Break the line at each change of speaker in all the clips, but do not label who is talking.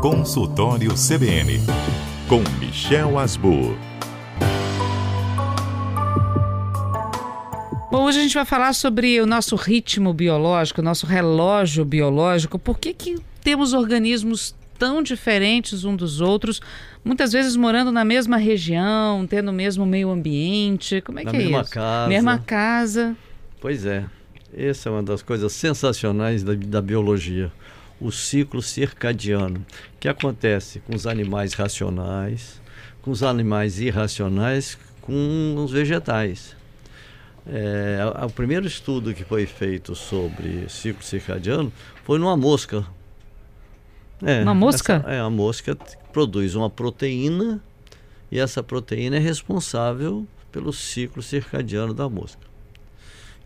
Consultório CBN, com Michel Asbur.
Bom, hoje a gente vai falar sobre o nosso ritmo biológico, o nosso relógio biológico. Por que, que temos organismos tão diferentes um dos outros, muitas vezes morando na mesma região, tendo o mesmo meio ambiente? Como é
na
que é
mesma
isso?
Casa.
Mesma casa.
Pois é. Essa é uma das coisas sensacionais da, da biologia. O ciclo circadiano, que acontece com os animais racionais, com os animais irracionais, com os vegetais. É, o primeiro estudo que foi feito sobre ciclo circadiano foi numa mosca.
É, uma mosca?
Essa, é, a mosca produz uma proteína e essa proteína é responsável pelo ciclo circadiano da mosca.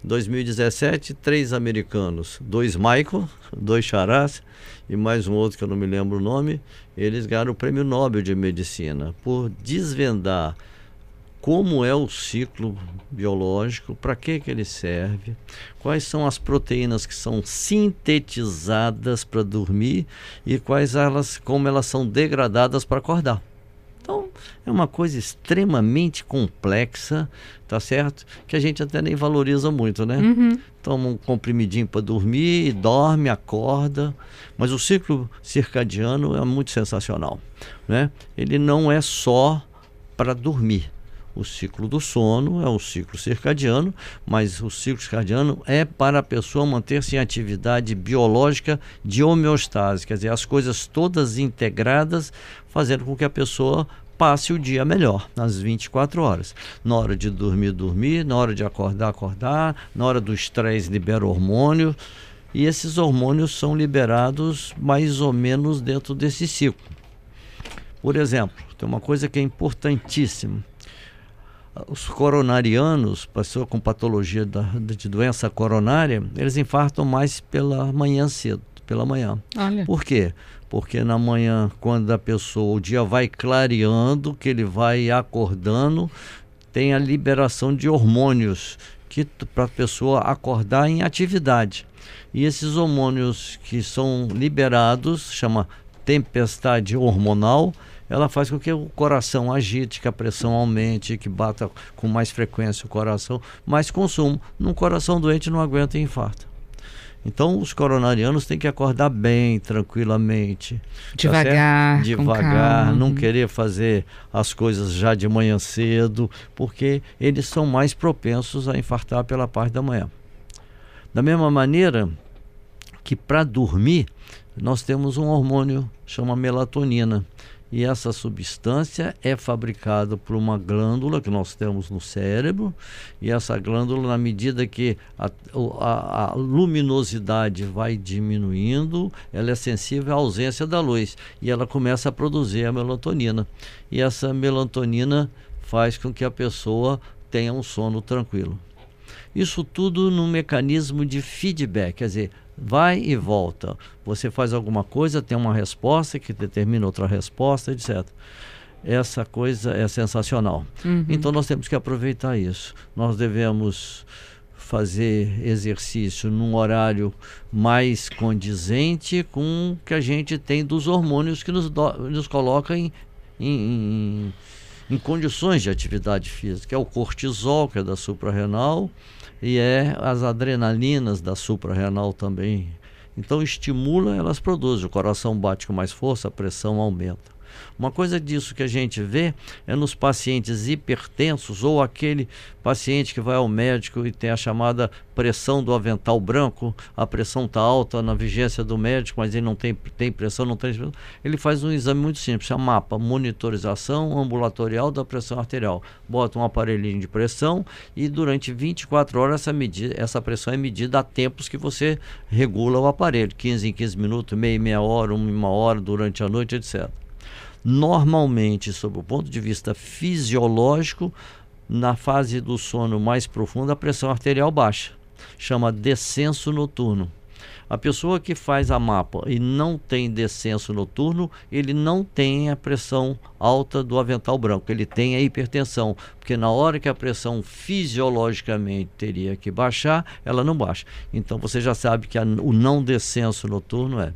Em 2017, três americanos, dois Michael, dois charás e mais um outro que eu não me lembro o nome, eles ganharam o Prêmio Nobel de Medicina por desvendar como é o ciclo biológico, para que, que ele serve, quais são as proteínas que são sintetizadas para dormir e quais elas, como elas são degradadas para acordar. Então, é uma coisa extremamente complexa, tá certo? Que a gente até nem valoriza muito, né?
Uhum.
Toma um comprimidinho para dormir, dorme, acorda. Mas o ciclo circadiano é muito sensacional, né? Ele não é só para dormir o ciclo do sono é o ciclo circadiano, mas o ciclo circadiano é para a pessoa manter-se em atividade biológica de homeostase, quer dizer, as coisas todas integradas, fazendo com que a pessoa passe o dia melhor, nas 24 horas. Na hora de dormir, dormir, na hora de acordar, acordar, na hora do estresse, libera hormônio. E esses hormônios são liberados mais ou menos dentro desse ciclo. Por exemplo, tem uma coisa que é importantíssima os coronarianos, pessoa com patologia da, de doença coronária, eles infartam mais pela manhã cedo, pela manhã.
Olha.
Por quê? Porque na manhã, quando a pessoa, o dia vai clareando, que ele vai acordando, tem a liberação de hormônios que para a pessoa acordar em atividade. E esses hormônios que são liberados, chama tempestade hormonal, ela faz com que o coração agite, que a pressão aumente, que bata com mais frequência o coração, mais consumo. Num coração doente não aguenta infarto. Então os coronarianos têm que acordar bem, tranquilamente.
Devagar.
Tá Devagar, não querer fazer as coisas já de manhã cedo, porque eles são mais propensos a infartar pela parte da manhã. Da mesma maneira que para dormir, nós temos um hormônio chama melatonina e essa substância é fabricada por uma glândula que nós temos no cérebro, e essa glândula, na medida que a, a, a luminosidade vai diminuindo, ela é sensível à ausência da luz e ela começa a produzir a melatonina. E essa melatonina faz com que a pessoa tenha um sono tranquilo. Isso tudo num mecanismo de feedback, quer dizer, vai e volta. Você faz alguma coisa, tem uma resposta que determina outra resposta, etc. Essa coisa é sensacional.
Uhum.
Então nós temos que aproveitar isso. Nós devemos fazer exercício num horário mais condizente com o que a gente tem dos hormônios que nos, do, nos coloca em, em, em, em condições de atividade física. É o cortisol, que é da suprarrenal, e é as adrenalinas da suprarrenal também. Então estimula, elas produzem, o coração bate com mais força, a pressão aumenta. Uma coisa disso que a gente vê é nos pacientes hipertensos ou aquele paciente que vai ao médico e tem a chamada pressão do avental branco, a pressão está alta na vigência do médico, mas ele não tem, tem pressão, não tem Ele faz um exame muito simples, é mapa, monitorização ambulatorial da pressão arterial. Bota um aparelhinho de pressão e durante 24 horas essa, medida, essa pressão é medida a tempos que você regula o aparelho, 15 em 15 minutos, meia, meia hora, uma hora durante a noite, etc. Normalmente, sob o ponto de vista fisiológico, na fase do sono mais profundo, a pressão arterial baixa. Chama descenso noturno. A pessoa que faz a mapa e não tem descenso noturno, ele não tem a pressão alta do avental branco, ele tem a hipertensão, porque na hora que a pressão fisiologicamente teria que baixar, ela não baixa. Então você já sabe que a, o não descenso noturno é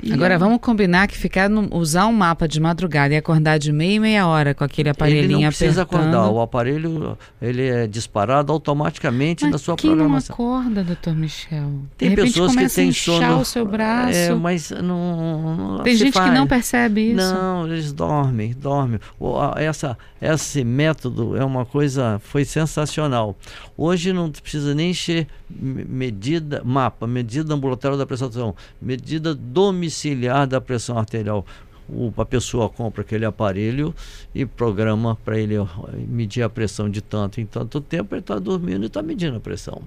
E
Agora
é-
vamos combinar que ficar no- usar um mapa de madrugada e acordar de meia e meia hora com aquele aparelhinho
ele não precisa
apertando.
acordar, o aparelho ele é disparado automaticamente
Mas
na sua
quem
programação.
não acorda, doutor Michel?
Tem pessoas que têm sono.
o seu braço.
É, mas não. não
Tem gente que
faz.
não percebe isso.
Não, eles dormem, dormem. Essa, esse método é uma coisa, foi sensacional. Hoje não precisa nem encher me- medida, mapa, medida ambulatória da arterial, medida domiciliar da pressão arterial. O, a pessoa compra aquele aparelho e programa para ele medir a pressão de tanto em tanto tempo, ele está dormindo e está medindo a pressão.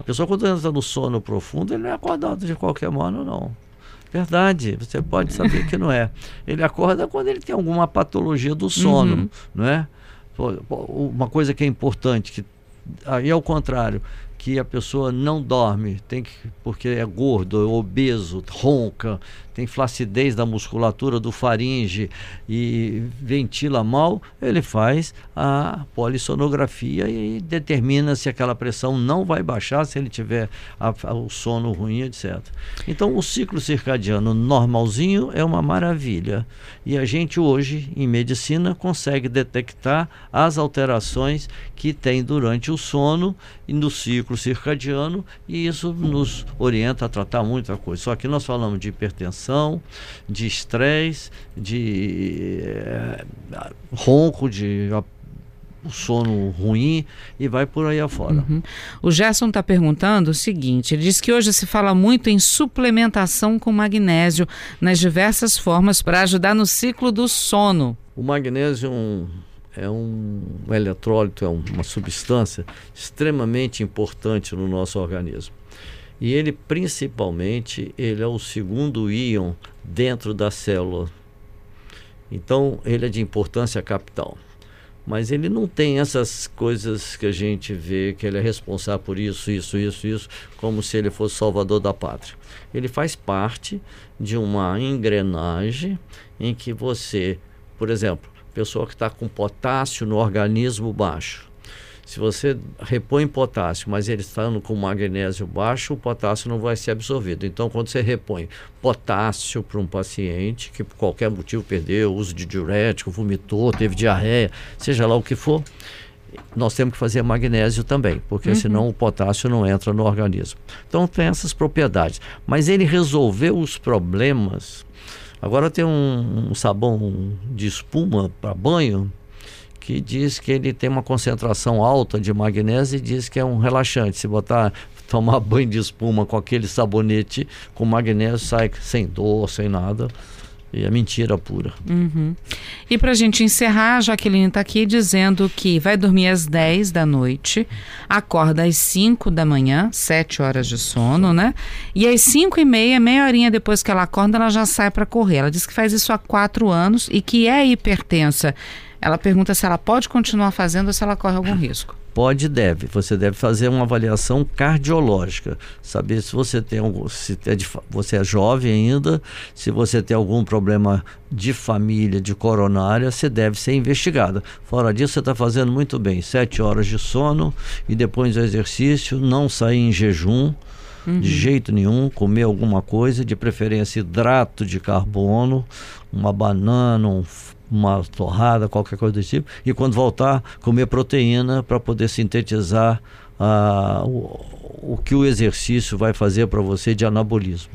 A pessoa quando entra no sono profundo, ele não é acordado de qualquer modo, não. Verdade, você pode saber que não é. Ele acorda quando ele tem alguma patologia do sono,
Uhum.
não é? Uma coisa que é importante, que aí ao contrário, que a pessoa não dorme, tem que, porque é gordo, é obeso, ronca, tem flacidez da musculatura do faringe e ventila mal, ele faz a polissonografia e determina se aquela pressão não vai baixar, se ele tiver a- a- o sono ruim, etc. Então, o ciclo circadiano normalzinho é uma maravilha. E a gente hoje, em medicina, consegue detectar as alterações que tem durante o sono e no ciclo circadiano, e isso nos orienta a tratar muita coisa. Só que nós falamos de hipertensão, de estresse, de eh, ronco, de ah, sono ruim e vai por aí afora.
Uhum. O Gerson está perguntando o seguinte: ele diz que hoje se fala muito em suplementação com magnésio nas diversas formas para ajudar no ciclo do sono.
O magnésio é um, é um eletrólito, é um- uma substância extremamente importante no nosso organismo. E ele, principalmente, ele é o segundo íon dentro da célula. Então, ele é de importância capital. Mas ele não tem essas coisas que a gente vê que ele é responsável por isso, isso, isso, isso, como se ele fosse salvador da pátria. Ele faz parte de uma engrenagem em que você, por exemplo, pessoa que está com potássio no organismo baixo. Se você repõe potássio, mas ele estando com magnésio baixo, o potássio não vai ser absorvido. Então, quando você repõe potássio para um paciente que por qualquer motivo perdeu, uso de diurético, vomitou, teve diarreia, seja lá o que for, nós temos que fazer magnésio também, porque senão o potássio não entra no organismo. Então tem essas propriedades. Mas ele resolveu os problemas. Agora tem um, um sabão de espuma para banho que diz que ele tem uma concentração alta de magnésio e diz que é um relaxante. Se botar tomar banho de espuma com aquele sabonete com magnésio sai sem dor, sem nada. E é mentira pura.
Uhum. E para a gente encerrar, a Jaqueline está aqui dizendo que vai dormir às 10 da noite, acorda às 5 da manhã, 7 horas de sono, né? E às 5 e meia, meia horinha depois que ela acorda, ela já sai para correr. Ela diz que faz isso há 4 anos e que é hipertensa. Ela pergunta se ela pode continuar fazendo ou se ela corre algum risco.
Pode e deve. Você deve fazer uma avaliação cardiológica, saber se você tem algum, se é de você é jovem ainda, se você tem algum problema de família, de coronária, você deve ser investigada. Fora disso, você está fazendo muito bem. Sete horas de sono e depois do exercício, não sair em jejum. De jeito nenhum, comer alguma coisa, de preferência hidrato de carbono, uma banana, um uma torrada, qualquer coisa desse tipo. E quando voltar, comer proteína para poder sintetizar ah, o, o que o exercício vai fazer para você de anabolismo.